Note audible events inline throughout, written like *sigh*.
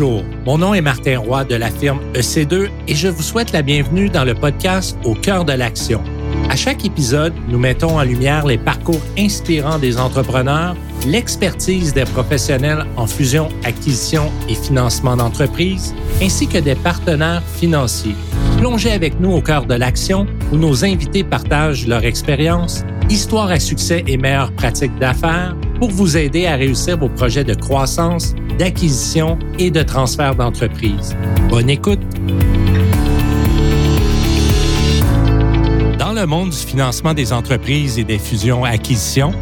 Bonjour, mon nom est Martin Roy de la firme EC2 et je vous souhaite la bienvenue dans le podcast Au cœur de l'action. À chaque épisode, nous mettons en lumière les parcours inspirants des entrepreneurs, l'expertise des professionnels en fusion, acquisition et financement d'entreprises, ainsi que des partenaires financiers. Plongez avec nous au cœur de l'action où nos invités partagent leur expérience, histoire à succès et meilleures pratiques d'affaires pour vous aider à réussir vos projets de croissance, d'acquisition et de transfert d'entreprise. Bonne écoute! Dans le monde du financement des entreprises et des fusions-acquisitions,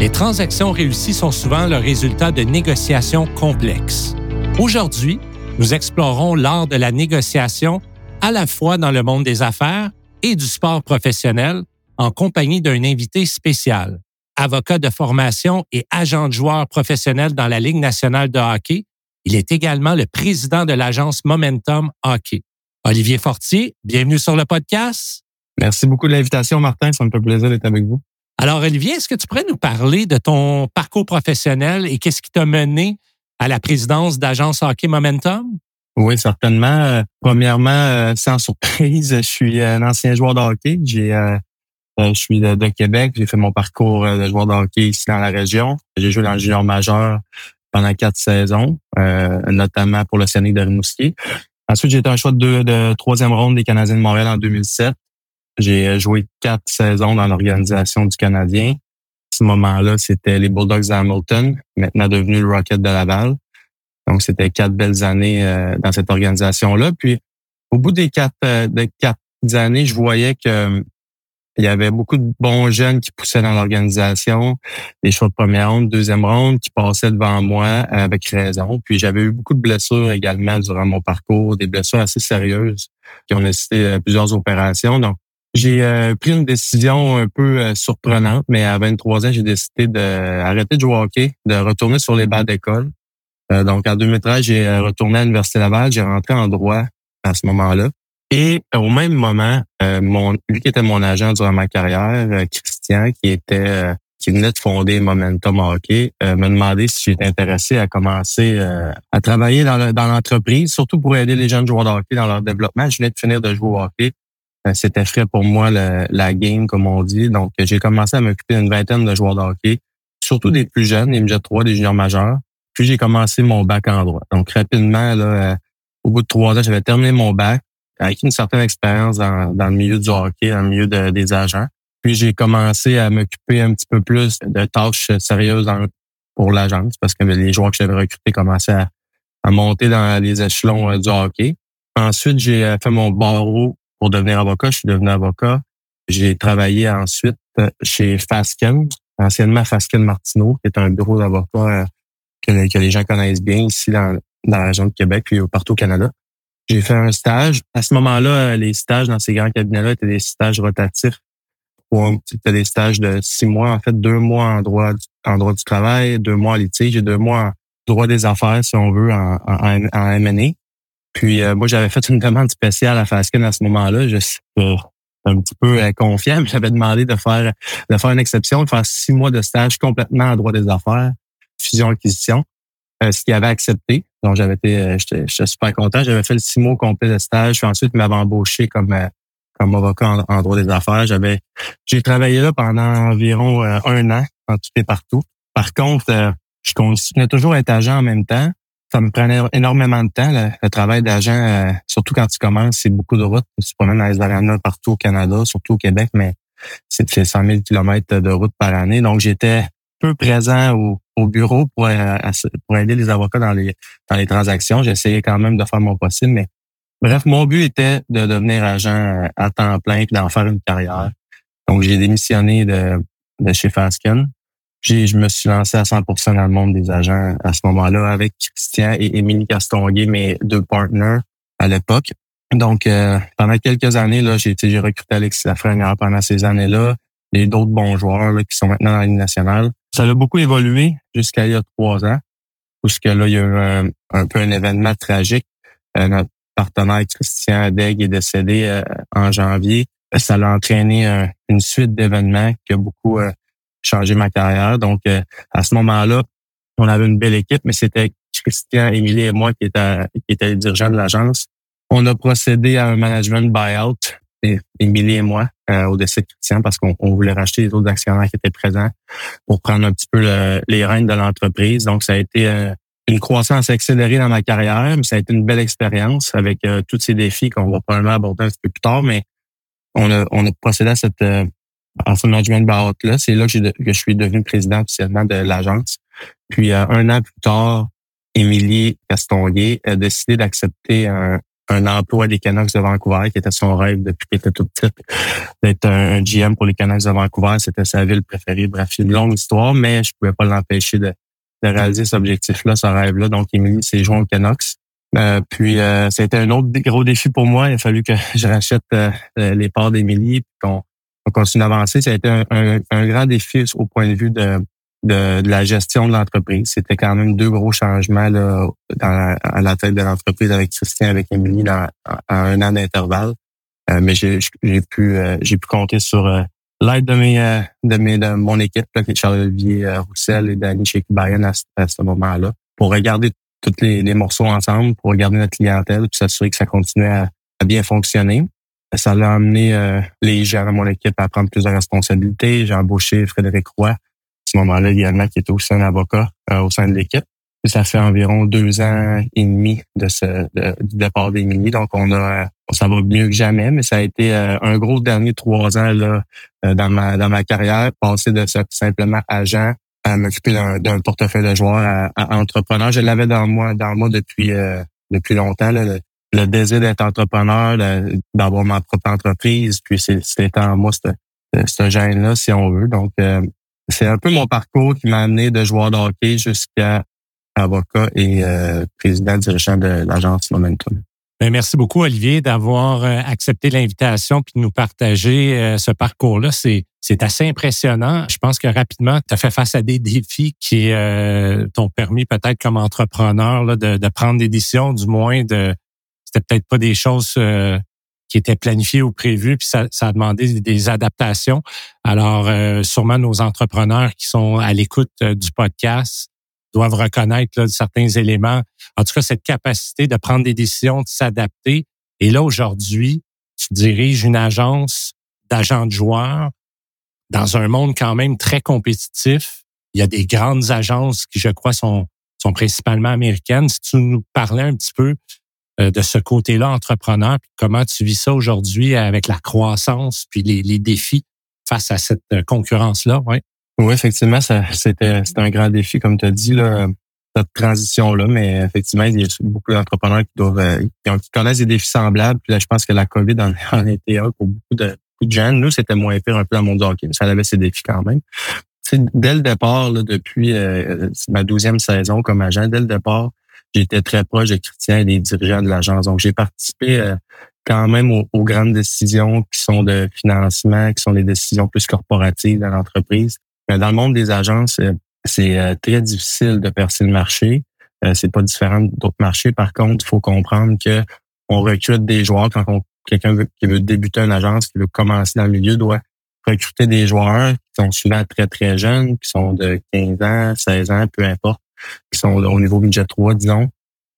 les transactions réussies sont souvent le résultat de négociations complexes. Aujourd'hui, nous explorons l'art de la négociation à la fois dans le monde des affaires et du sport professionnel en compagnie d'un invité spécial, avocat de formation et agent de joueur professionnel dans la Ligue nationale de hockey. Il est également le président de l'agence Momentum Hockey. Olivier Fortier, bienvenue sur le podcast. Merci beaucoup de l'invitation, Martin. Ça me fait plaisir d'être avec vous. Alors, Olivier, est-ce que tu pourrais nous parler de ton parcours professionnel et qu'est-ce qui t'a mené à la présidence d'agence Hockey Momentum? Oui, certainement. Euh, premièrement, euh, sans surprise, *laughs* je suis un ancien joueur de hockey. J'ai euh, je suis de, Québec. J'ai fait mon parcours de joueur de hockey ici dans la région. J'ai joué dans le junior majeur pendant quatre saisons, notamment pour le Scénic de Rimouski. Ensuite, j'ai été un choix de, de troisième ronde des Canadiens de Montréal en 2007. J'ai joué quatre saisons dans l'organisation du Canadien. À ce moment-là, c'était les Bulldogs d'Hamilton, maintenant devenu le Rocket de Laval. Donc, c'était quatre belles années euh, dans cette organisation-là. Puis, au bout des quatre, euh, quatre années, je voyais que euh, il y avait beaucoup de bons jeunes qui poussaient dans l'organisation, des choix de première ronde, deuxième ronde, qui passaient devant moi avec raison. Puis j'avais eu beaucoup de blessures également durant mon parcours, des blessures assez sérieuses qui ont nécessité plusieurs opérations. Donc, j'ai pris une décision un peu surprenante, mais à 23 ans, j'ai décidé d'arrêter de jouer au hockey, de retourner sur les bancs d'école. Euh, donc, en 2013, j'ai euh, retourné à l'Université Laval. J'ai rentré en droit à ce moment-là. Et au même moment, euh, mon, lui qui était mon agent durant ma carrière, Christian, qui était qui venait de fonder Momentum Hockey, me demandait si j'étais intéressé à commencer à travailler dans, l'entreprise, surtout pour aider les jeunes joueurs de hockey dans leur développement. Je venais de finir de jouer au hockey. C'était frais pour moi la game, comme on dit. Donc, j'ai commencé à m'occuper d'une vingtaine de joueurs de hockey, surtout des plus jeunes, les MJ3, des juniors majeurs. Puis j'ai commencé mon bac en droit. Donc rapidement, là, euh, au bout de trois ans, j'avais terminé mon bac avec une certaine expérience dans, dans le milieu du hockey, dans le milieu des agents. Puis j'ai commencé à m'occuper un petit peu plus de tâches sérieuses pour l'agence parce que les joueurs que j'avais recrutés commençaient à, à, monter dans les échelons euh, du hockey. Ensuite, j'ai euh, fait mon barreau pour devenir avocat. Je suis devenu avocat. J'ai travaillé ensuite chez Fasken, anciennement Fasken Martineau, qui est un bureau d'avocat que, les gens connaissent bien ici dans, la région de Québec puis partout au Canada. J'ai fait un stage. À ce moment-là, les stages dans ces grands cabinets-là étaient des stages rotatifs. C'était des stages de six mois, en fait, deux mois en droit, en droit du travail, deux mois en litige et deux mois en droit des affaires, si on veut, en, en. Puis euh, moi, j'avais fait une demande spéciale à Fasken à ce moment-là. Je suis un petit peu euh, j'avais demandé de faire de faire une exception, de faire six mois de stage complètement en droit des affaires fusion-acquisition, euh, ce qu'il avait accepté. Donc, j'avais été, euh, j'étais super content. J'avais fait le six mois complet de stage. Puis ensuite, il m'avait embauché comme euh, comme avocat en, droit des affaires. J'avais, j'ai travaillé là pendant environ un an, en tout et partout. Par contre, je continuais toujours à être agent en même temps. Ça me prenait énormément de temps, le, travail d'agent, surtout quand tu commences, c'est beaucoup de routes. Tu promènes dans les arénas partout au Canada, surtout au Québec, mais c'est 100 000 kilomètres de route par année. Donc, j'étais peu présent au, au bureau pour, euh, pour aider les avocats dans les, dans les transactions. J'essayais quand même de faire mon possible, mais bref, mon but était de devenir agent euh, à temps plein et d'en faire une carrière. Donc, j'ai démissionné de, de chez Fasken. Je me suis lancé à 100% dans le monde des agents à ce moment-là avec Christian et Émilie Castonguay, mes deux partners à l'époque. Donc, euh, pendant quelques années, là, j'ai, j'ai recruté Alexis Lafrenière pendant ces années-là et d'autres bons joueurs qui sont maintenant dans la Ligue nationale. Ça a beaucoup évolué jusqu'à il y a trois ans, puisque là, il y a eu un, peu un événement tragique. Euh, notre partenaire Christian Adeg est décédé euh, en janvier. Ça a entraîné une suite d'événements qui a beaucoup euh, changé ma carrière. Donc, à ce moment-là, on avait une belle équipe, mais c'était Christian, Émilie et moi qui étaient, qui étaient les dirigeants de l'agence. On a procédé à un management buyout, Émilie et moi, euh, au décès de Christian, parce qu'on voulait racheter les autres actionnaires qui étaient présents pour prendre un petit peu les rênes de l'entreprise. Donc, ça a été euh, une croissance accélérée dans ma carrière, mais ça a été une belle expérience avec euh, tous ces défis qu'on va probablement aborder un petit peu plus tard, mais on a, on a procédé à cette euh, management buyout-là. C'est là que, je suis devenu président officiellement de l'agence. Puis un an plus tard, Émilie Castonguay a décidé d'accepter un, un emploi des Canucks de Vancouver, qui était son rêve depuis qu'il était tout petit, d'être un, GM pour les Canucks de Vancouver. C'était sa ville préférée. Bref, une longue histoire, mais je pouvais pas l'empêcher de, de réaliser cet objectif-là, ce rêve-là. Donc, Émilie s'est joint aux Canucks. Euh, puis, euh, c'était un autre gros défi pour moi. Il a fallu que je rachète euh, les parts d'Émilie, puis qu'on continue d'avancer. Ça a été un, un, grand défi au point de vue de, de, la gestion de l'entreprise. C'était quand même deux gros changements là, dans à la tête de l'entreprise avec Christian, avec Émilie, dans, à un an d'intervalle. Euh, mais j'ai pu euh, j'ai pu compter sur euh, l'aide de mes de mes de mon équipe, là, Charles-Olivier Roussel et Danny chez à, à, ce moment-là, pour regarder tous les, les, morceaux ensemble, pour regarder notre clientèle, puis s'assurer que ça continuait à, à, bien fonctionner. Ça a amené les gens de mon équipe à prendre plus de responsabilités. J'ai embauché Frédéric Roy, moment-là également, qui était aussi un avocat euh, au sein de l'équipe. Ça fait environ deux ans et demi de ce du départ d'Émilie. Donc, on a ça va mieux que jamais, mais ça a été euh, un gros dernier trois ans là, euh, dans ma dans ma carrière, passer de simplement agent à m'occuper d'un portefeuille de joueurs à, entrepreneur. Je l'avais dans moi dans moi depuis depuis longtemps. le, désir d'être entrepreneur, d'avoir ma propre entreprise, puis c'était en moi ce, ce gène-là, si on veut. Donc, c'est un peu mon parcours qui m'a amené de joueur de hockey jusqu'à avocat et euh, président dirigeant de l'agence Momentum. Ben, merci beaucoup, Olivier, d'avoir euh, accepté l'invitation puis de nous partager euh, ce parcours-là. C'est, c'est assez impressionnant. Je pense que rapidement, tu as fait face à des défis qui t'ont permis peut-être comme entrepreneur là, de, de, prendre des décisions, du moins de c'était peut-être pas des choses qui était planifié ou prévu, puis ça, ça a demandé des adaptations. Alors, euh, sûrement nos entrepreneurs qui sont à l'écoute euh, du podcast doivent reconnaître certains éléments. En tout cas, cette capacité de prendre des décisions, de s'adapter. Et là, aujourd'hui, tu diriges une agence d'agents de joueurs dans un monde quand même très compétitif. Il y a des grandes agences qui, je crois, sont, sont principalement américaines. Si tu nous parlais un petit peu de ce côté-là entrepreneur, puis comment tu vis ça aujourd'hui avec la croissance puis les, les défis face à cette euh, concurrence-là, ouais? Oui, effectivement, c'était un grand défi, comme tu as dit, là, cette transition-là, mais effectivement, il y a beaucoup d'entrepreneurs qui doivent euh, qui, connaissent des défis semblables. Puis là, je pense que la COVID en, *laughs* était un pour beaucoup de, beaucoup de gens. Nous, c'était moins pire un peu dans le monde hockey, mais ça avait ses défis quand même. dès le départ, là, depuis ma douzième saison comme agent, dès le départ, j'étais très proche de Christian et des dirigeants de l'agence. Donc, j'ai participé euh, quand même aux, grandes décisions qui sont de financement, qui sont des décisions plus corporatives dans l'entreprise. Mais dans le monde des agences, euh, c'est euh, très difficile de percer le marché. c'est pas différent d'autres marchés. Par contre, il faut comprendre que on recrute des joueurs quand quelqu'un qui veut débuter une agence, qui veut commencer dans le milieu, doit recruter des joueurs qui sont souvent très, très jeunes, qui sont de 15 ans, 16 ans, peu importe qui sont au niveau budget 3, disons.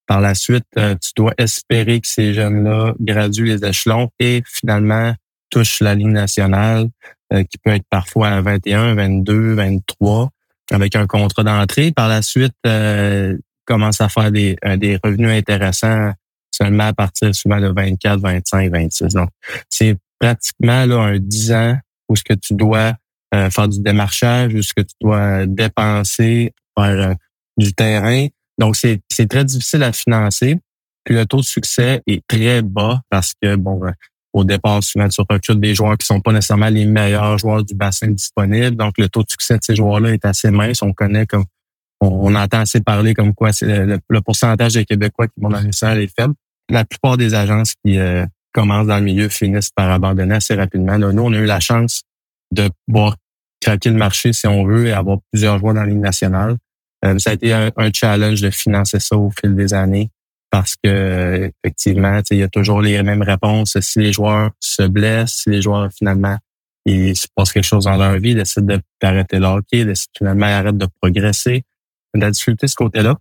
Par la suite, euh, tu dois espérer que ces jeunes-là graduent les échelons et finalement touchent la ligne nationale, euh, qui peut être parfois à 21, 22, 23, avec un contrat d'entrée. Par la suite, euh, commence à faire des, euh, des revenus intéressants seulement à partir souvent de 24, 25, 26. Donc, c'est pratiquement là, un 10 ans où ce que tu dois faire du démarchage, où ce que tu dois dépenser, faire du terrain. Donc, c'est très difficile à financer. Puis le taux de succès est très bas parce que, bon, euh, au départ, souvent, tu recrutes des joueurs qui sont pas nécessairement les meilleurs joueurs du bassin disponible. Donc, le taux de succès de ces joueurs-là est assez mince. On connaît comme, on, entend assez parler comme quoi c'est le, pourcentage des Québécois qui vont dans les salles est faible. La plupart des agences qui euh, commencent dans le milieu finissent par abandonner assez rapidement. nous, on a eu la chance de pouvoir craquer le marché, si on veut, et avoir plusieurs joueurs dans la Ligue nationale. Euh, ça a été un, challenge de financer ça au fil des années parce que effectivement, il y a toujours les mêmes réponses. Si les joueurs se blessent, si les joueurs finalement il se passe quelque chose dans leur vie, ils décident d'arrêter le hockey, décident finalement arrêtent de progresser. La difficulté de ce côté-là.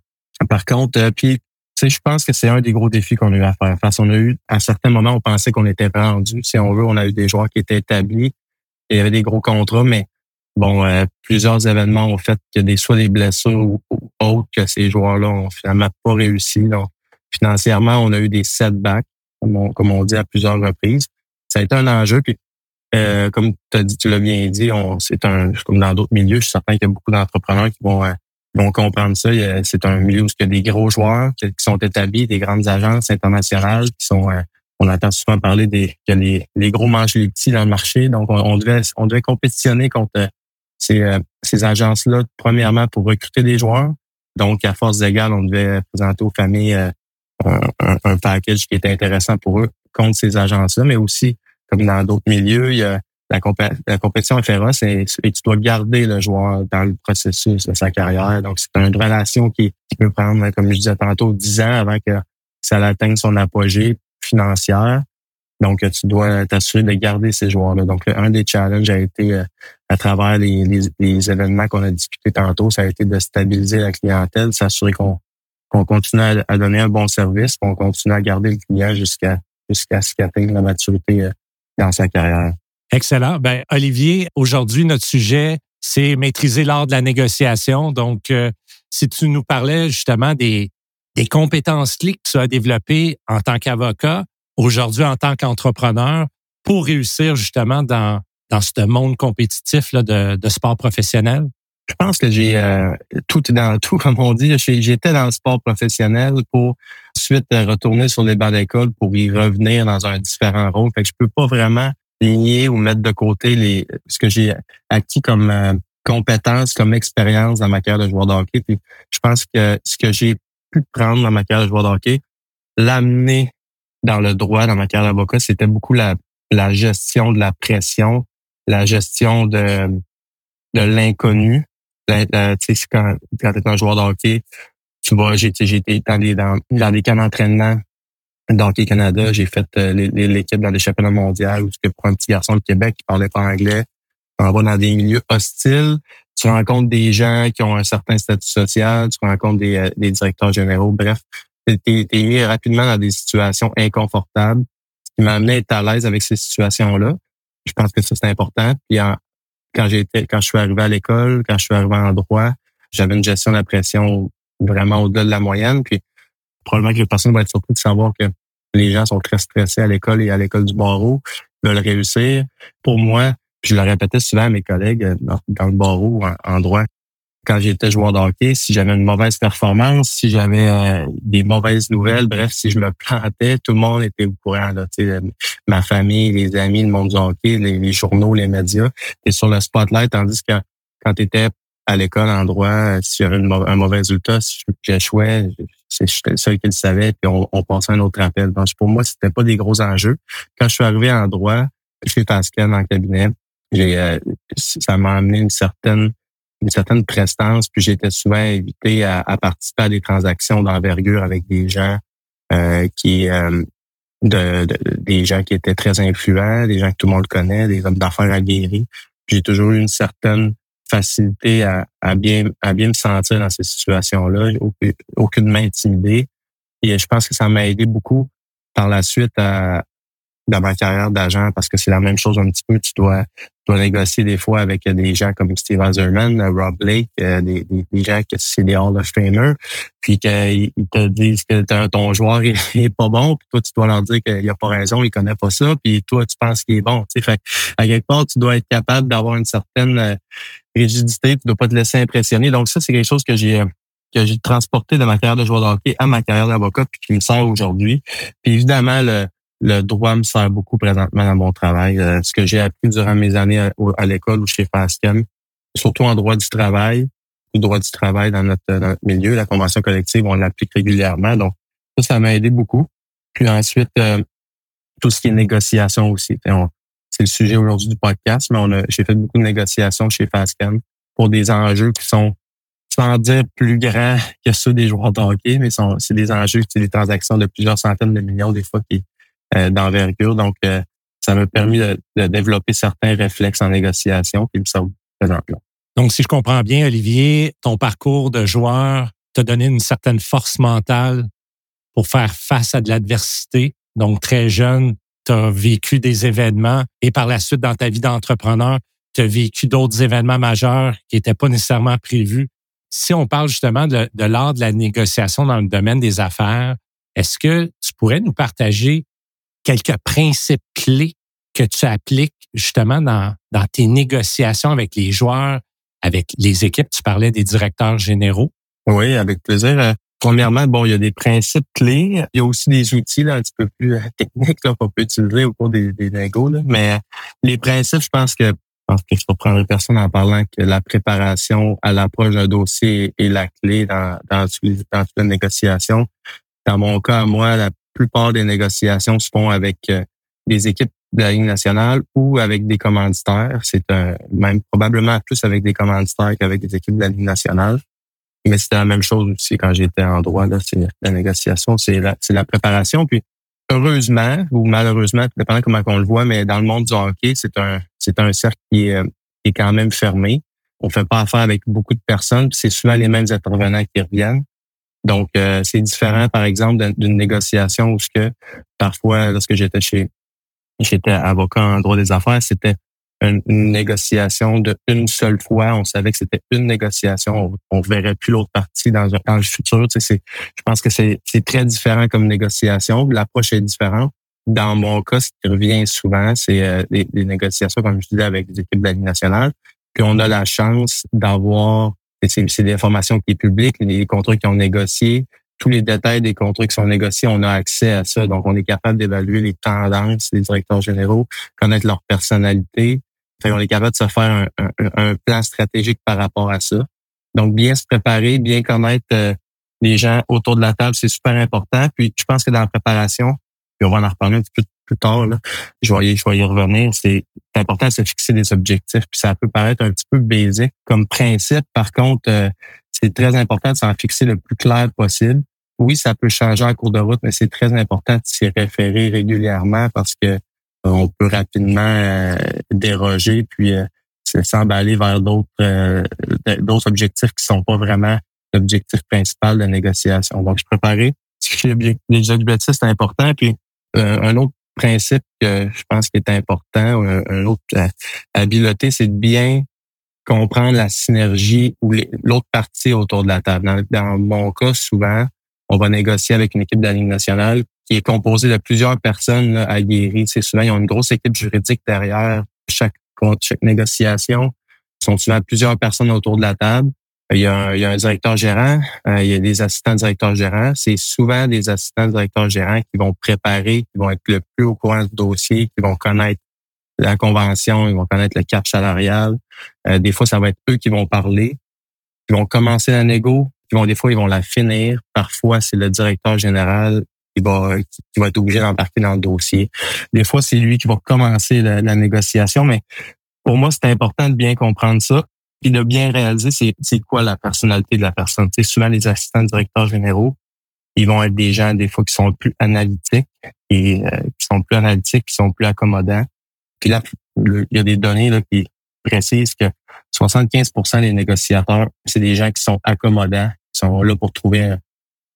Par contre, euh, puis, je pense que c'est un des gros défis qu'on a eu à faire face. On a eu, à certains moments, on pensait qu'on était rendu. Si on veut, on a eu des joueurs qui étaient établis. Et il y avait des gros contrats, mais bon, euh, plusieurs événements ont fait que des soit des blessures ou, autres que ces joueurs-là ont finalement pas réussi. Donc, financièrement, on a eu des setbacks, comme on, on dit à plusieurs reprises. Ça a été un enjeu. Puis, euh, comme tu as dit, tu l'as bien dit, c'est un comme dans d'autres milieux, je suis certain qu'il y a beaucoup d'entrepreneurs qui vont vont comprendre ça. C'est un milieu où il y a des gros joueurs qui sont établis, des grandes agences internationales qui sont euh, on entend souvent parler des que les, les gros mangent les petits dans le marché. Donc, on, devait on devait compétitionner contre euh, ces, euh, ces agences-là, premièrement pour recruter des joueurs. Donc, à force égale, on devait présenter aux familles un, un, package qui était intéressant pour eux contre ces agences-là, mais aussi, comme dans d'autres milieux, il y a la, la, compétition est féroce et, tu dois garder le joueur dans le processus de sa carrière. Donc, c'est une relation qui, peut prendre, comme je disais tantôt, 10 ans avant que ça atteigne son apogée financière. Donc, tu dois t'assurer de garder ces joueurs-là. Donc, un des challenges a été, euh, à travers les, les, événements qu'on a discutés tantôt, ça a été de stabiliser la clientèle, s'assurer qu'on continue à, donner un bon service, qu'on continue à garder le client jusqu'à jusqu'à ce qu'il atteigne la maturité euh, dans sa carrière. Excellent. Ben, Olivier, aujourd'hui, notre sujet, c'est maîtriser l'art de la négociation. Donc, euh, si tu nous parlais justement des, des compétences clés que tu as développées en tant qu'avocat, aujourd'hui en tant qu'entrepreneur, pour réussir justement dans, dans ce monde compétitif là, de, de sport professionnel? Je pense que j'ai euh, tout dans tout, *laughs* comme on dit. J'étais dans le sport professionnel pour ensuite retourner sur les bancs d'école pour y revenir dans un différent rôle. Fait que je peux pas vraiment ligner ou mettre de côté les ce que j'ai acquis comme euh, compétences, comme expérience dans ma carrière de joueur de hockey. Puis je pense que ce que j'ai pu prendre dans ma carrière de joueur de hockey, l'amener dans le droit, dans ma carrière d'avocat, c'était beaucoup la, la gestion de la pression, la gestion de, de l'inconnu. Tu quand, quand tu es un joueur de hockey, tu vois, j'ai été dans des, dans, dans des camps d'entraînement Hockey Canada, j'ai fait euh, l'équipe dans les championnats mondiaux où que pour un petit garçon de Québec qui parlait pas anglais, tu vas dans des milieux hostiles, tu rencontres des gens qui ont un certain statut social, tu rencontres des, euh, des directeurs généraux, bref, tu es, mis rapidement dans des situations inconfortables, ce qui m'a amené à être à l'aise avec ces situations-là. Je pense que ça, c'est important. Puis quand j'étais, quand je suis arrivé à l'école, quand je suis arrivé en droit, j'avais une gestion de la pression vraiment au-delà de la moyenne. Puis probablement que les personnes vont être surprises de savoir que les gens sont très stressés à l'école et à l'école du barreau, veulent réussir. Pour moi, je le répétais souvent à mes collègues euh, dans le barreau en, droit, quand j'étais joueur de hockey, si j'avais une mauvaise performance, si j'avais euh, des mauvaises nouvelles, bref, si je me plantais, tout le monde était au courant. Là, ma famille, les amis, le monde du hockey, les, journaux, les médias. Et sur le spotlight, tandis que quand tu étais à l'école en droit, si j'avais un mauvais résultat, si j'échouais, J'étais le seul qui le savait, puis on, on passait un autre appel. Donc, pour moi, c'était pas des gros enjeux. Quand je suis arrivé en droit, chez Tascan en cabinet, j'ai, euh, ça m'a amené une certaine une certaine prestance, puis j'étais souvent invité à, participer à des transactions d'envergure avec des gens euh, qui euh, de, des gens qui étaient très influents, des gens que tout le monde connaît, des hommes d'affaires aguerris. J'ai toujours eu une certaine facilité à, à, bien à bien me sentir dans ces situations-là, aucunement intimidé. Et je pense que ça m'a aidé beaucoup par la suite à, dans ma carrière d'agent parce que c'est la même chose un petit peu. Tu dois, tu dois négocier des fois avec des gens comme Steve Azerman, Rob Blake, euh, des, des, gens qui c'est des Hall of Famer, puis qu'ils te disent que ton joueur *laughs* est, pas bon, puis toi tu dois leur dire qu'il a pas raison, il connaît pas ça, puis toi tu penses qu'il est bon. Tu sais, fait à quelque part tu dois être capable d'avoir une certaine euh, rigidité, tu dois pas te laisser impressionner. Donc ça c'est quelque chose que j'ai euh, que j'ai transporté de ma carrière de joueur de hockey à ma carrière d'avocat puis qui me sert aujourd'hui. Puis évidemment le le droit me sert beaucoup présentement dans mon travail. Euh, ce que j'ai appris durant mes années à, l'école ou chez Fasken, surtout en droit du travail, le droit du travail dans notre, milieu, la convention collective, on l'applique régulièrement. Donc, ça, ça m'a aidé beaucoup. Puis ensuite, euh, tout ce qui est négociation aussi. C'est le sujet aujourd'hui du podcast, mais j'ai fait beaucoup de négociations chez Fasken pour des enjeux qui sont sans dire plus grands *laughs* que ceux des joueurs de hockey, mais c'est des enjeux, c'est des transactions de plusieurs centaines de millions des fois qui, d'envergure. Donc, euh, ça m'a permis de, développer certains réflexes en négociation qui me sont présentement. Donc, si je comprends bien, Olivier, ton parcours de joueur t'a donné une certaine force mentale pour faire face à de l'adversité. Donc, très jeune, tu as vécu des événements et par la suite, dans ta vie d'entrepreneur, tu as vécu d'autres événements majeurs qui n'étaient pas nécessairement prévus. Si on parle justement de, de l'art de la négociation dans le domaine des affaires, est-ce que tu pourrais nous partager quelques principes clés que tu appliques justement dans, dans tes négociations avec les joueurs, avec les équipes? Tu parlais des directeurs généraux. Oui, avec plaisir. Euh, premièrement, bon, il y a des principes clés. Il y a aussi des outils là, un petit peu plus euh, techniques qu'on peut utiliser au cours des, des négos. Mais euh, les principes, je pense que je pense que je ne personne en parlant que la préparation à l'approche d'un dossier est la clé dans, dans, dans toute la négociation. Dans mon cas, moi, la plupart des négociations se font avec des équipes de la Ligue nationale ou avec des commanditaires. C'est même probablement plus avec des commanditaires qu'avec des équipes de la Ligue nationale. Mais c'était la même chose aussi quand j'étais en droit. Là, c'est la négociation, c'est la, c'est la préparation. Puis heureusement ou malheureusement, dépendant comment on le voit, mais dans le monde du hockey, c'est un c'est un cercle qui est, qui est quand même fermé. On fait pas affaire avec beaucoup de personnes. C'est souvent les mêmes intervenants qui reviennent. Donc, euh, c'est différent, par exemple, d'une négociation où ce que parfois, lorsque j'étais chez j'étais avocat en droit des affaires, c'était une, négociation de une seule fois. On savait que c'était une négociation. On, verrait plus l'autre partie dans, dans le futur. Tu sais, je pense que c'est très différent comme négociation. L'approche est différente. Dans mon cas, ce qui revient souvent, c'est euh, des, négociations, comme je disais, avec les équipes de la nationale. Puis on a la chance d'avoir, c'est des informations qui est publique, les contrats qui ont négocié, tous les détails des contrats qui sont négociés, on a accès à ça. Donc, on est capable d'évaluer les tendances des directeurs généraux, connaître leur personnalité. on est capable de se faire un, plan stratégique par rapport à ça. Donc, bien se préparer, bien connaître euh, les gens autour de la table, c'est super important. Puis, je pense que dans la préparation, puis on va en reparler un petit peu plus tard, là, je, vais y, je vais y revenir, c'est important de se fixer des objectifs. Puis ça peut paraître un petit peu basique comme principe. Par contre, euh, c'est très important de s'en fixer le plus clair possible. Oui, ça peut changer en cours de route, mais c'est très important de s'y référer régulièrement parce que euh, on peut rapidement euh, déroger puis euh, s'emballer vers d'autres d'autres objectifs qui sont pas vraiment l'objectif principal de négociation. Donc, je préparais les objectifs, c'est important. Puis un autre principe que je pense qui est important, un, autre habileté, c'est de bien comprendre la synergie ou l'autre partie autour de la table. Dans, mon cas, souvent, on va négocier avec une équipe de la Ligue nationale qui est composée de plusieurs personnes là, aguerries. C'est souvent, ils ont une grosse équipe juridique derrière chaque, chaque négociation. Ils sont souvent plusieurs personnes autour de la table. Il y a un, il y a un directeur gérant, euh, il y a des assistants directeurs gérants. C'est souvent des assistants directeurs gérants qui vont préparer, qui vont être le plus au courant du dossier, qui vont connaître la convention, ils vont connaître le cap salarial. Euh, des fois, ça va être eux qui vont parler, qui vont commencer la négo, qui vont des fois ils vont la finir. Parfois, c'est le directeur général qui va qui va être obligé d'embarquer dans le dossier. Des fois, c'est lui qui va commencer la, négociation, mais pour moi, c'est important de bien comprendre ça puis de bien réaliser c'est quoi la personnalité de la personne. Souvent les assistants directeurs généraux, ils vont être des gens des fois qui sont plus analytiques et euh, qui sont plus analytiques, qui sont plus accommodants. Puis là, il y a des données là, qui précisent que 75% des négociateurs, c'est des gens qui sont accommodants, qui sont là pour trouver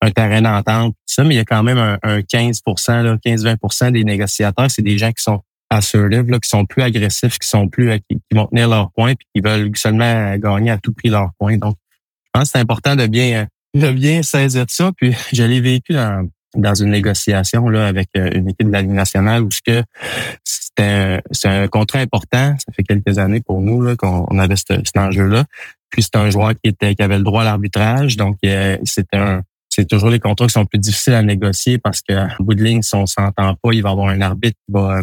un, terrain d'entente. Mais il y a quand même un, 15% 15-20% des négociateurs, c'est des gens qui sont assertive, là, qui sont plus agressifs, qui sont plus qui, vont tenir leur point puis qui veulent seulement gagner à tout prix leur point. Donc, je pense que c'est important de bien de bien saisir ça. Puis *laughs* je l'ai vécu dans, dans une négociation là avec euh, une équipe de la Ligue nationale où ce que c'était c'est un contrat important. Ça fait quelques années pour nous là qu'on avait cet enjeu-là. Puis c'est un joueur qui était qui avait le droit à l'arbitrage, donc euh, c'était un c'est toujours les contrats qui sont plus difficiles à négocier parce qu'en bout de ligne, si on s'entend pas, il va y avoir un arbitre qui va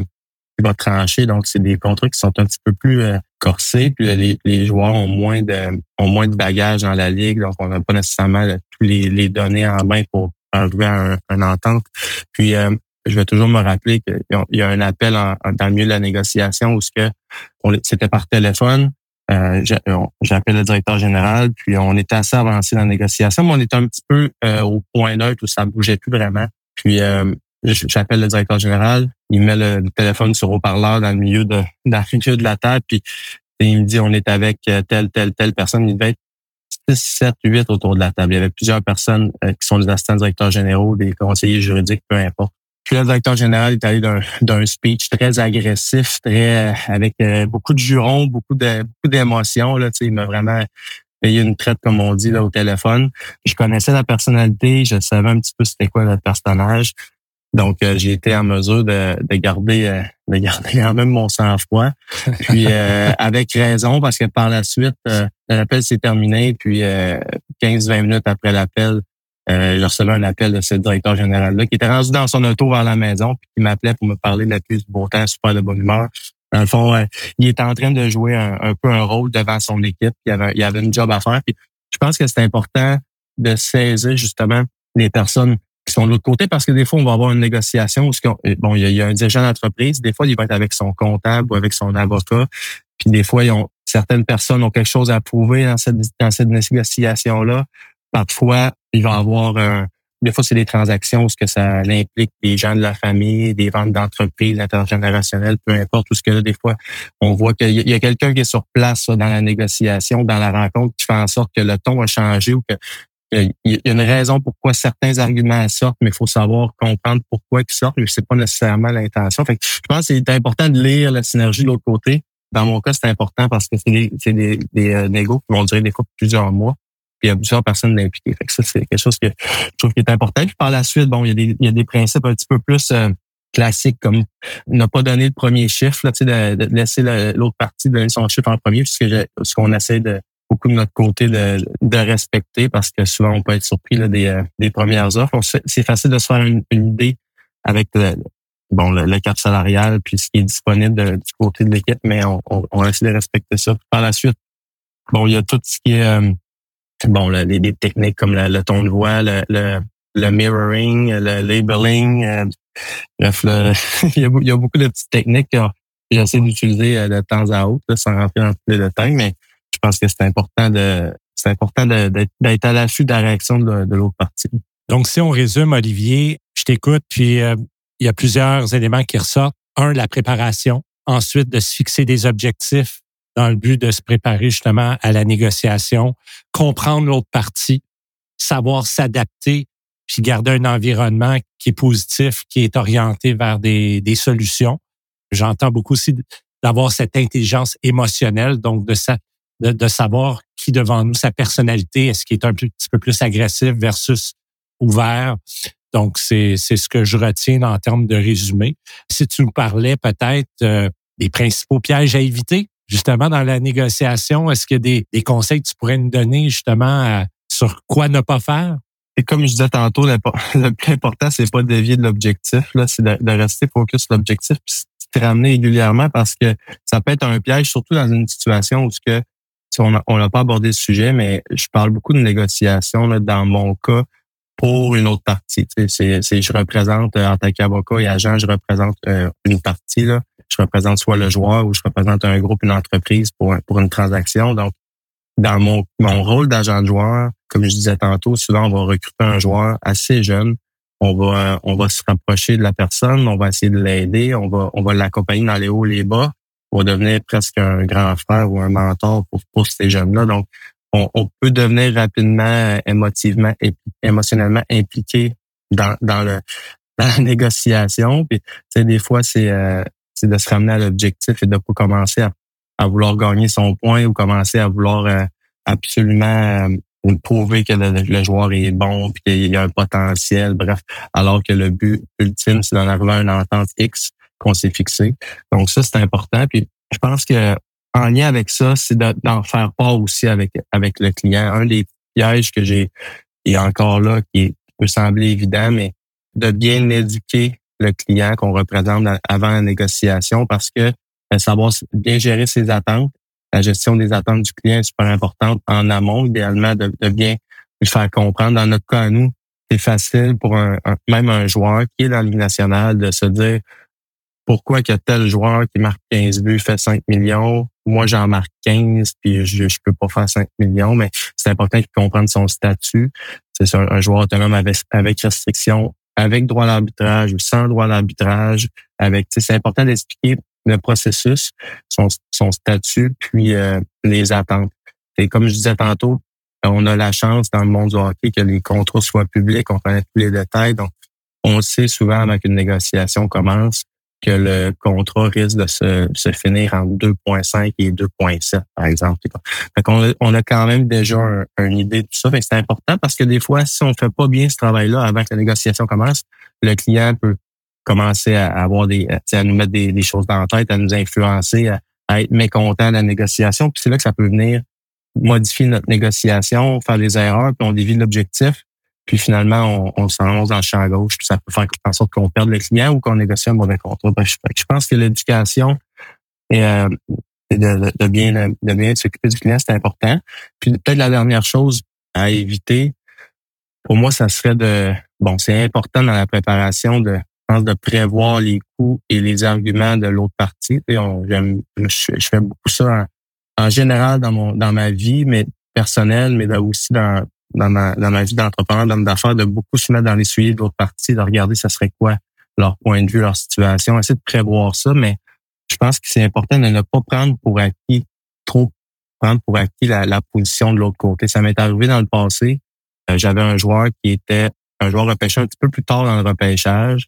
qui va trancher. Donc, c'est des contrats qui sont un petit peu plus euh, corsés. Puis les, les, joueurs ont moins de ont moins de bagages dans la ligue, donc on n'a pas nécessairement tous les, les données en main pour arriver à un, entente. Puis, euh, je vais toujours me rappeler qu'il y a un appel en, dans le milieu de la négociation où ce que c'était par téléphone. Euh, J'appelle le directeur général, puis on était assez avancé dans la négociation, mais on était un petit peu euh, au point neutre où ça bougeait plus vraiment. Puis euh, j'appelle le directeur général, il met le, téléphone sur haut-parleur dans le milieu de *laughs* dans le milieu de la table, puis il me dit on est avec telle telle telle personne, il devait être 6, 7, 8 autour de la table. Il y avait plusieurs personnes euh, qui sont des assistants directeurs généraux, des conseillers juridiques, peu importe. Puis le directeur général est allé d'un speech très agressif, très avec beaucoup de jurons, beaucoup de beaucoup d'émotions. Là, il m'a vraiment payé une traite, comme on dit, là, au téléphone. Je connaissais la personnalité, je savais un petit peu c'était quoi le personnage. Donc, euh, j'ai été en mesure de, de garder euh, de garder quand même mon sang-froid. Puis euh, *laughs* avec raison, parce que par la suite, l'appel s'est terminé. Puis 15-20 minutes après l'appel, j'ai reçu un appel de ce directeur général-là qui était rendu dans son auto vers la maison, puis qui m'appelait pour me parler de la plus du beau temps, super de bonne humeur. Dans le fond, il était en train de jouer un, peu un rôle devant son équipe. Il avait, il avait une job à faire. Puis je pense que c'est important de saisir justement les personnes qui de l'autre côté parce que des fois, on va avoir une négociation où euh, bon, il y, a, un dirigeant d'entreprise, des fois, il va être avec son comptable ou avec son avocat. Puis des fois, ils ont, certaines personnes ont quelque chose à prouver dans cette, dans cette négociation-là. Parfois, il va avoir un, des fois, c'est des transactions où ce que ça implique des gens de la famille, des ventes d'entreprise intergénérationnelles, peu importe, tout ce que là, des fois, on voit qu'il y a quelqu'un qui est sur place dans la négociation, dans la rencontre, qui fait en sorte que le ton a changé ou que il y a une raison pourquoi certains arguments sortent, mais il faut savoir comprendre pourquoi ils sortent, mais c'est pas nécessairement l'intention. Fait je pense que c'est important de lire la synergie de l'autre côté. Dans mon cas, c'est important parce que c'est des, c'est des, des euh, négos qui vont durer des fois plusieurs mois. Puis il y a plusieurs personnes impliquées. Fait que ça, c'est quelque chose que je trouve qui est important. Puis par la suite, bon, il y a des, il y a des principes un petit peu plus euh, classiques comme ne pas donner le premier chiffre, là, de, de laisser l'autre partie donner son chiffre en premier, puisque ce qu'on essaie de, beaucoup de notre côté de, de respecter parce que souvent on peut être surpris là, des, euh, des premières offres. C'est facile de se faire une, idée avec le, bon le, cap salarial puis ce qui est disponible du côté de l'équipe, mais on, on, on, essaie de respecter ça. Par la suite, bon, il y a tout ce qui est euh, bon les, techniques comme le, ton de voix, le, le, mirroring, le labeling. Euh, bref, *laughs* il, y a, il, y a, beaucoup de petites techniques que j'essaie d'utiliser de temps à autre sans rentrer dans tous les détails, mais pense que c'est important d'être à l'affût de la réaction de, l'autre partie. Donc, si on résume, Olivier, je t'écoute, puis euh, il y a plusieurs éléments qui ressortent. Un, la préparation. Ensuite, de se fixer des objectifs dans le but de se préparer justement à la négociation, comprendre l'autre partie, savoir s'adapter, puis garder un environnement qui est positif, qui est orienté vers des, des solutions. J'entends beaucoup aussi d'avoir cette intelligence émotionnelle, donc de, sa, de, savoir qui devant nous, sa personnalité, est-ce qu'il est un petit peu plus agressif versus ouvert. Donc, c'est ce que je retiens en termes de résumé. Si tu nous parlais peut-être euh, des principaux pièges à éviter, justement, dans la négociation, est-ce qu'il y a des, des, conseils que tu pourrais nous donner justement sur quoi ne pas faire? Et comme je disais tantôt, *laughs* le, plus important, c'est pas de dévier de l'objectif, là, c'est de, de, rester focus sur l'objectif, puis se ramener régulièrement parce que ça peut être un piège, surtout dans une situation où ce que on n'a pas abordé le sujet, mais je parle beaucoup de négociation dans mon cas pour une autre partie. C'est, je représente euh, en tant et agent, je représente euh, une partie. Là. Je représente soit le joueur ou je représente un groupe, une entreprise pour, pour une transaction. Donc, dans mon, mon rôle d'agent de joueur, comme je disais tantôt, souvent on va recruter un joueur assez jeune. On va, on va se rapprocher de la personne, on va essayer de l'aider, on va, on va l'accompagner dans les hauts les bas pour devenir presque un grand frère ou un mentor pour, pour ces jeunes-là. Donc, on, on, peut devenir rapidement euh, émotivement émotionnellement impliqué dans, dans, le, *laughs* dans la négociation. Puis, des fois, c'est euh, de se ramener à l'objectif et de pas commencer à, à, vouloir gagner son point ou commencer à vouloir euh, absolument prouver que le, joueur est bon puis qu'il y a un potentiel, bref, alors que le but ultime, c'est d'en arriver à une entente X qu'on s'est fixé. Donc ça, c'est important. Puis je pense que en lien avec ça, c'est d'en faire part aussi avec, avec le client. Un des pièges que j'ai, et encore là, qui peut sembler évident, mais de bien éduquer le client qu'on représente avant la négociation parce que ben, savoir bien gérer ses attentes, la gestion des attentes du client est super importante en amont, idéalement de, bien lui faire comprendre. Dans notre cas, à nous, c'est facile pour un, même un joueur qui est dans la Ligue nationale de se dire pourquoi que tel joueur qui marque 15 buts fait 5 millions, moi j'en marque 15 puis je, je peux pas faire 5 millions, mais c'est important qu'il comprenne son statut. C'est un, joueur autonome avec, avec restriction, avec droit à l'arbitrage ou sans droit à avec c'est important d'expliquer le processus, son, son statut, puis euh, les attentes. Et comme je disais tantôt, on a la chance dans le monde du hockey que les contrats soient publics, on connaît tous les détails. Donc, on sait souvent avant qu'une négociation commence que le contrat risque de se, se finir en 2.5 et 2.7, par exemple. on, a, on a quand même déjà une idée de tout ça. C'est important parce que des fois, si on fait pas bien ce travail-là avant que la négociation commence, le client peut commencer à avoir des, à nous mettre des, choses dans la tête, à nous influencer, à, être mécontent de la négociation. Puis c'est là que ça peut venir modifier notre négociation, faire des erreurs, puis on dévie l'objectif. Puis finalement, on, on dans le champ gauche, puis ça peut faire en sorte qu'on perde le client ou qu'on négocie un mauvais contrat. je, pense que l'éducation et euh, de, de, bien de bien s'occuper du client, c'est important. Puis peut-être la dernière chose à éviter, pour moi, ça serait de bon, c'est important dans la préparation de de prévoir les coûts et les arguments de l'autre partie. Et on, je, je, fais beaucoup ça en, général dans mon dans ma vie, mais personnelle, mais aussi dans dans ma, dans ma vie d'entrepreneur, d'homme d'affaires, de beaucoup se mettre dans les souliers de l'autre partie, de regarder ça serait quoi leur point de vue, leur situation, essayer de prévoir ça, mais je pense que c'est important de ne pas prendre pour acquis, trop prendre pour acquis la, la position de l'autre côté. Ça m'est arrivé dans le passé. Euh, j'avais un joueur qui était un joueur repêché un petit peu plus tard dans le repêchage.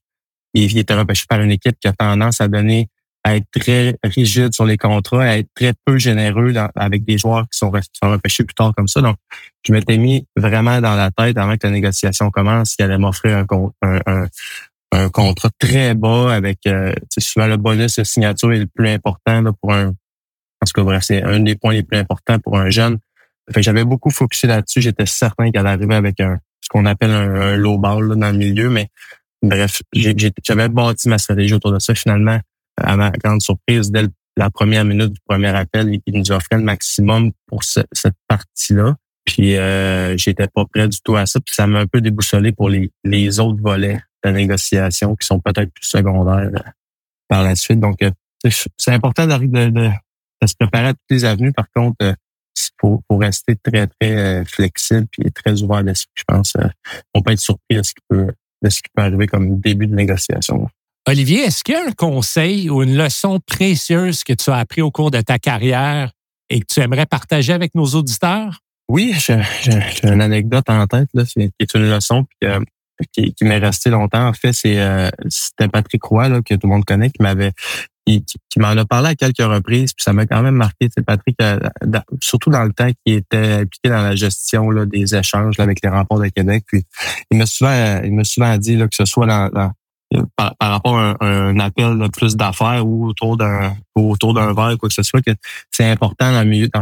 Et il était repêché par une équipe qui a tendance à donner à être très rigide sur les contrats, à être très peu généreux avec des joueurs qui sont, sont repêchés plus tard comme ça. Donc, je m'étais mis vraiment dans la tête avant que la négociation commence qu'il allait m'offrir un, un, un, contrat très bas avec euh, souvent le bonus de signature est le plus important là, pour un. Parce que bref, c'est un des points les plus importants pour un jeune. Fait j'avais beaucoup focusé là-dessus. J'étais certain qu'elle arrivait avec un ce qu'on appelle un, low ball dans le milieu, mais bref, j'avais bâti ma stratégie autour de ça. Finalement, à ma grande surprise, dès la première minute du premier appel, il nous offrait le maximum pour cette partie-là. Puis euh, j'étais pas prêt du tout à ça. Puis ça m'a un peu déboussolé pour les, autres volets de négociation qui sont peut-être plus secondaires euh, par la suite. Donc, euh, c'est important de, de, de, se préparer à toutes les avenues. Par contre, il faut, rester très, très flexible et très ouvert d'esprit. Je pense on peut être surpris de ce qui peut, de ce qui peut arriver comme début de négociation. Olivier, est-ce qu'il y a un conseil ou une leçon précieuse que tu as appris au cours de ta carrière et que tu aimerais partager avec nos auditeurs? Oui, j'ai une anecdote en tête, là, qui est une leçon qui, qui m'est restée longtemps. En fait, c'est euh, c'était Patrick Roy, que tout le monde connaît, qui m'avait qui, m'en a parlé à quelques reprises, puis ça m'a quand même marqué. C'est Patrick, euh, surtout dans le temps qui était impliqué dans la gestion des échanges avec les remports de Québec. Puis il m'a souvent, il m'a souvent dit que ce soit dans par, rapport à un, appel de plus d'affaires ou autour d'un autour d'un verre quoi que ce soit que c'est important dans, milieu, dans,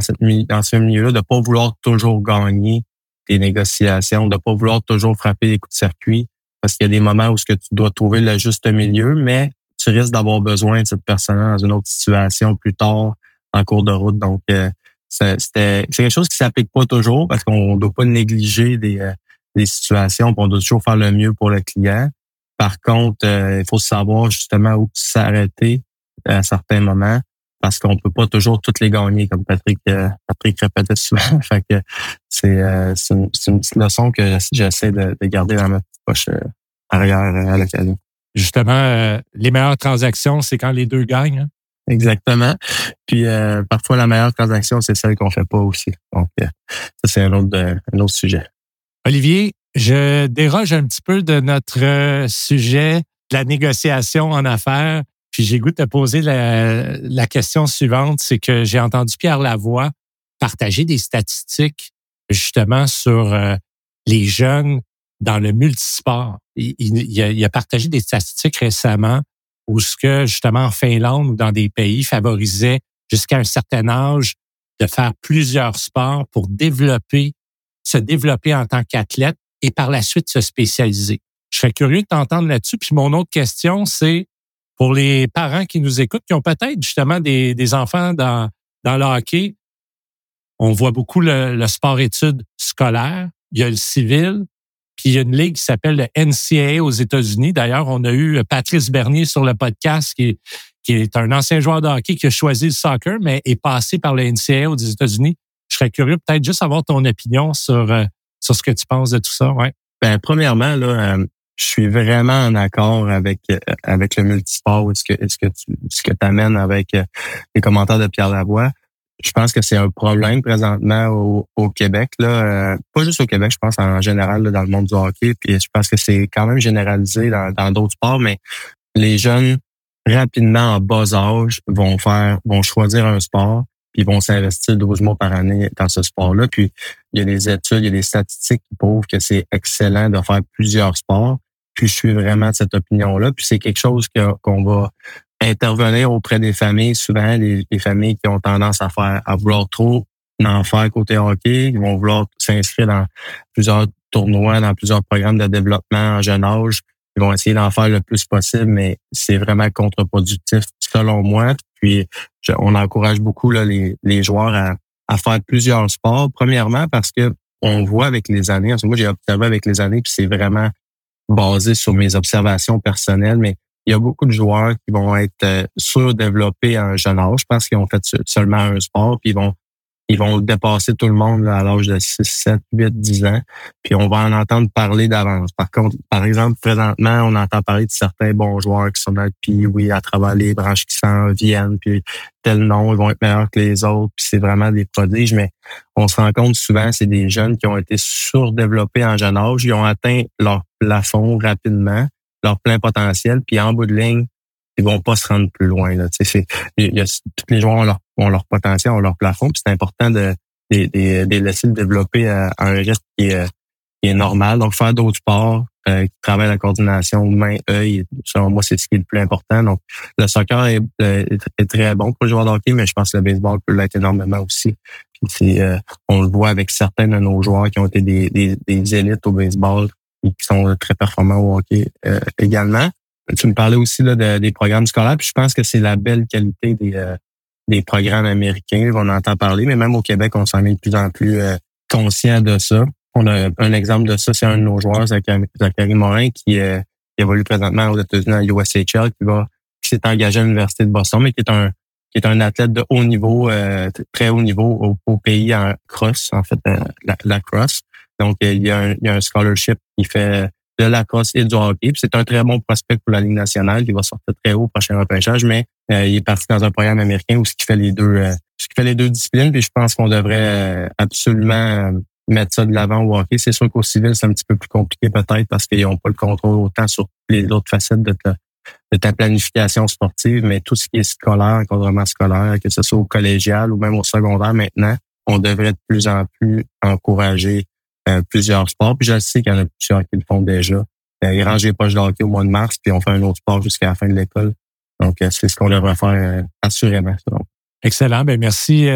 ce milieu-là de pas vouloir toujours gagner des négociations, de pas vouloir toujours frapper les coups de circuit parce qu'il y a des moments où ce que tu dois trouver le juste milieu, mais tu risques d'avoir besoin de cette personne dans une autre situation plus tard en cours de route. Donc, euh, c'est quelque chose qui s'applique pas toujours parce qu'on doit pas négliger des, euh, des situations, on doit toujours faire le mieux pour le client. Par contre, euh, il faut savoir justement où s'arrêter à certains moments parce qu'on peut pas toujours toutes les gagner, comme Patrick, euh, Patrick répétait souvent. *laughs* fait que c'est, euh, c'est, une, petite leçon que j'essaie de, garder dans ma petite poche arrière à l'occasion. Justement, les meilleures transactions, c'est quand les deux gagnent. Hein? Exactement. Puis parfois, la meilleure transaction, c'est celle qu'on fait pas aussi. Donc, ça, c'est un autre, un autre sujet. Olivier, je déroge un petit peu de notre euh, sujet de la négociation en affaires. Puis j'ai goût de te poser la, question suivante, c'est que j'ai entendu Pierre Lavoie partager des statistiques justement sur euh, les jeunes dans le multisport. Il, il, a, partagé des statistiques récemment où ce que justement en Finlande ou dans des pays favorisait jusqu'à un certain âge de faire plusieurs sports pour développer, se développer en tant qu'athlète et par la suite se spécialiser. Je serais curieux de t'entendre là-dessus. Puis mon autre question, c'est pour les parents qui nous écoutent, qui ont peut-être justement des, des enfants dans, dans le hockey, on voit beaucoup le, sport-études scolaire, il y a le civil, puis il y a une ligue qui s'appelle le NCAA aux États-Unis. D'ailleurs, on a eu Patrice Bernier sur le podcast, qui est, qui est un ancien joueur de hockey qui a choisi le soccer, mais est passé par le NCAA aux États-Unis. Je serais curieux peut-être juste avoir ton opinion sur euh, sur ce que tu penses de tout ça. Ouais. Ben, premièrement, là, euh, je suis vraiment en accord avec euh, avec le multisport. Est-ce que est-ce que tu ce que amènes avec euh, les commentaires de Pierre Lavoie? je pense que c'est un problème présentement au, au Québec. Là, euh, pas juste au Québec, je pense en général dans le monde du hockey. Puis je pense que c'est quand même généralisé dans d'autres sports, mais les jeunes rapidement en bas âge vont faire, vont choisir un sport, puis vont s'investir 12 mois par année dans ce sport-là. Puis il y a des études, il y a des statistiques qui prouvent que c'est excellent de faire plusieurs sports. Puis je suis vraiment de cette opinion-là. Puis c'est quelque chose qu'on va intervenir auprès des familles, souvent les, familles qui ont tendance à faire à vouloir trop en faire côté hockey, qui vont vouloir s'inscrire dans plusieurs tournois, dans plusieurs programmes de développement en jeune âge. Ils vont essayer d'en faire le plus possible, mais c'est vraiment contre-productif selon moi. Puis on encourage beaucoup les, joueurs à, faire plusieurs sports. Premièrement, parce que on voit avec les années, moi j'ai observé avec les années, puis c'est vraiment basé sur mes observations personnelles, mais il y a beaucoup de joueurs qui vont être euh, surdéveloppés à un jeune âge parce qu'ils ont fait seulement un sport, puis ils vont ils vont dépasser tout le monde à l'âge de 6, 7, 8, 10 ans. Puis on va en entendre parler d'avance. Par contre, par exemple, présentement, on entend parler de certains bons joueurs qui sont dans le oui, à travers les branches qui s'en viennent, puis tel nom, ils vont être meilleurs que les autres, puis c'est vraiment des prodiges. Mais on se rend compte souvent, c'est des jeunes qui ont été surdéveloppés en jeune âge, ils ont atteint leur plafond rapidement, leur plein potentiel, puis en bout de ligne, ils vont pas se rendre plus loin. Là. C'est, y a, tous les joueurs ont leur, ont leur potentiel, ont leur plafond, c'est important de, de, de, de laisser le développer à, un rythme qui est, qui est normal. Donc, faire d'autres sports euh, qui travaillent la coordination main-œil, selon moi, c'est ce qui est le plus important. Donc, le soccer est, est, très bon pour le joueur de hockey, mais je pense que le baseball peut l'être énormément aussi. Euh, on le voit avec certains de nos joueurs qui ont été des, des, des élites au baseball et qui sont très performants au hockey euh, également. Tu me parlais aussi là, des programmes scolaires, puis je pense que c'est la belle qualité des, euh, des programmes américains. On entend parler, mais même au Québec, on s'en est de plus en plus euh, conscient de ça. On a un exemple de ça, c'est un de nos joueurs, Zachary Morin, qui, euh, évolue présentement aux États-Unis à l'USHL, qui va qui s'est engagé à l'Université de Boston, mais qui est un qui est un athlète de haut niveau, très haut niveau au, pays en cross, en fait, la, la, cross. Donc, il y, a un, il y a un scholarship qui fait de la crosse et du hockey. C'est un très bon prospect pour la Ligue nationale qui va sortir très haut au prochain repêchage, mais euh, il est parti dans un programme américain où ce qui fait les deux euh, disciplines. Puis je pense qu'on devrait euh, absolument mettre ça de l'avant au hockey. C'est sûr qu'au civil, c'est un petit peu plus compliqué peut-être parce qu'ils n'ont pas le contrôle autant sur les autres facettes de ta, de ta planification sportive, mais tout ce qui est scolaire, encadrement scolaire, que ce soit au collégial ou même au secondaire maintenant, on devrait de plus en plus encourager euh, plusieurs sports. Puis je sais qu'il y en a plusieurs qui le font déjà. Euh, ils rangent les poches de hockey au mois de mars, puis on fait un autre sport jusqu'à la fin de l'école. Donc, euh, c'est ce qu'on devrait faire assurément. Excellent. Ben merci,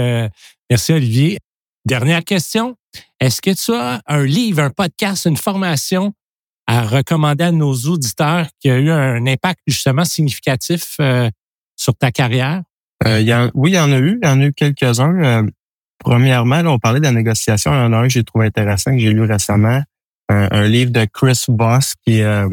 merci Olivier. Dernière question. Est-ce que tu as un livre, un podcast, une formation à recommander à nos auditeurs qui a eu un impact justement significatif sur ta carrière? oui, il y en a eu. Il y en a eu quelques-uns. Premièrement, on parlait de la négociation. Il y en a un que j'ai trouvé intéressant, que j'ai lu récemment, un, livre de Chris Voss qui euh,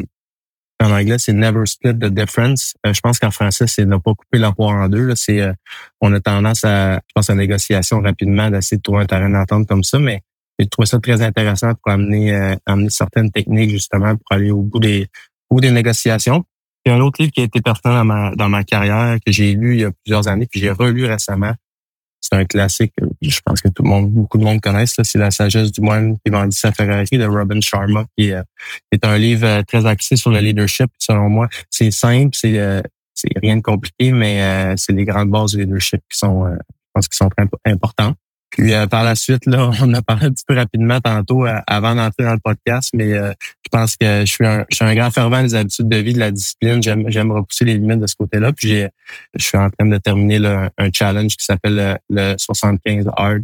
en anglais, c'est Never Split the Difference. Euh, je pense qu'en français, c'est ne pas couper la poire en deux. C'est, euh, on a tendance à, je pense, à négociation rapidement, d'essayer de trouver un terrain d'entente comme ça, mais j'ai trouvé ça très intéressant pour amener, amener certaines techniques justement pour aller au bout des, au bout des négociations. Il y a un autre livre qui a été pertinent dans ma, dans ma carrière que j'ai lu il y a plusieurs années, puis j'ai relu récemment c'est un classique. Je pense que tout le monde, beaucoup de monde connaissent. C'est La sagesse du moine qui vendit sa Ferrari de Robin Sharma, qui euh, est un livre euh, très axé sur le leadership. Selon moi, c'est simple, c'est euh, c'est rien de compliqué, mais c'est les grandes bases du leadership qui sont, je pense, qui sont très importantes. Puis euh, par la suite, là, *laughs* on a parlé un petit peu rapidement tantôt euh, avant d'entrer dans le podcast, mais euh, je pense que je suis un, je suis un grand fervent des habitudes de vie, de la discipline. J'aime, j'aime repousser les limites de ce côté-là. Puis j'ai, je suis en train de terminer un challenge qui s'appelle le, 75 Hard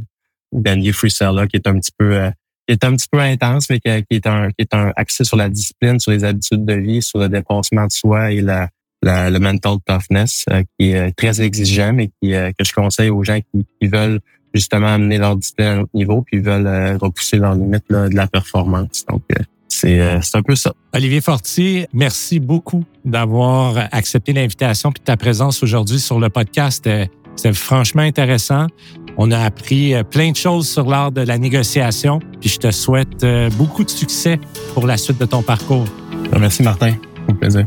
d'Andy Frisella, qui est un petit peu qui est un petit peu intense, mais qui, est un qui est un axé sur la discipline, sur les habitudes de vie, sur le dépassement de soi et la, la le mental toughness, qui est très exigeant, mais qui que je conseille aux gens qui, qui veulent justement amener leur discipline à un autre niveau, puis ils veulent euh, repousser leurs limites de la performance. Donc, euh, euh, c'est un peu ça. Olivier Fortier, merci beaucoup d'avoir accepté l'invitation et ta présence aujourd'hui sur le podcast. C'est franchement intéressant. On a appris plein de choses sur l'art de la négociation. Puis je te souhaite beaucoup de succès pour la suite de ton parcours. Merci Martin. Au plaisir.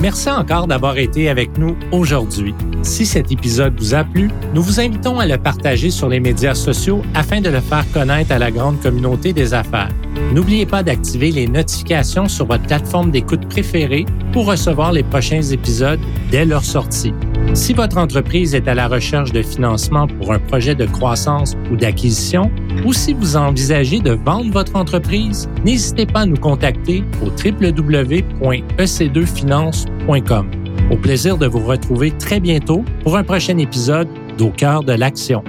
Merci encore d'avoir été avec nous aujourd'hui. Si cet épisode vous a plu, nous vous invitons à le partager sur les médias sociaux afin de le faire connaître à la grande communauté des affaires. N'oubliez pas d'activer les notifications sur votre plateforme d'écoute préférée pour recevoir les prochains épisodes dès leur sortie. Si votre entreprise est à la recherche de financement pour un projet de croissance ou d'acquisition, ou si vous envisagez de vendre votre entreprise, n'hésitez pas à nous contacter au www.ec2finance.com. Au plaisir de vous retrouver très bientôt pour un prochain épisode d'Au cœur de l'action.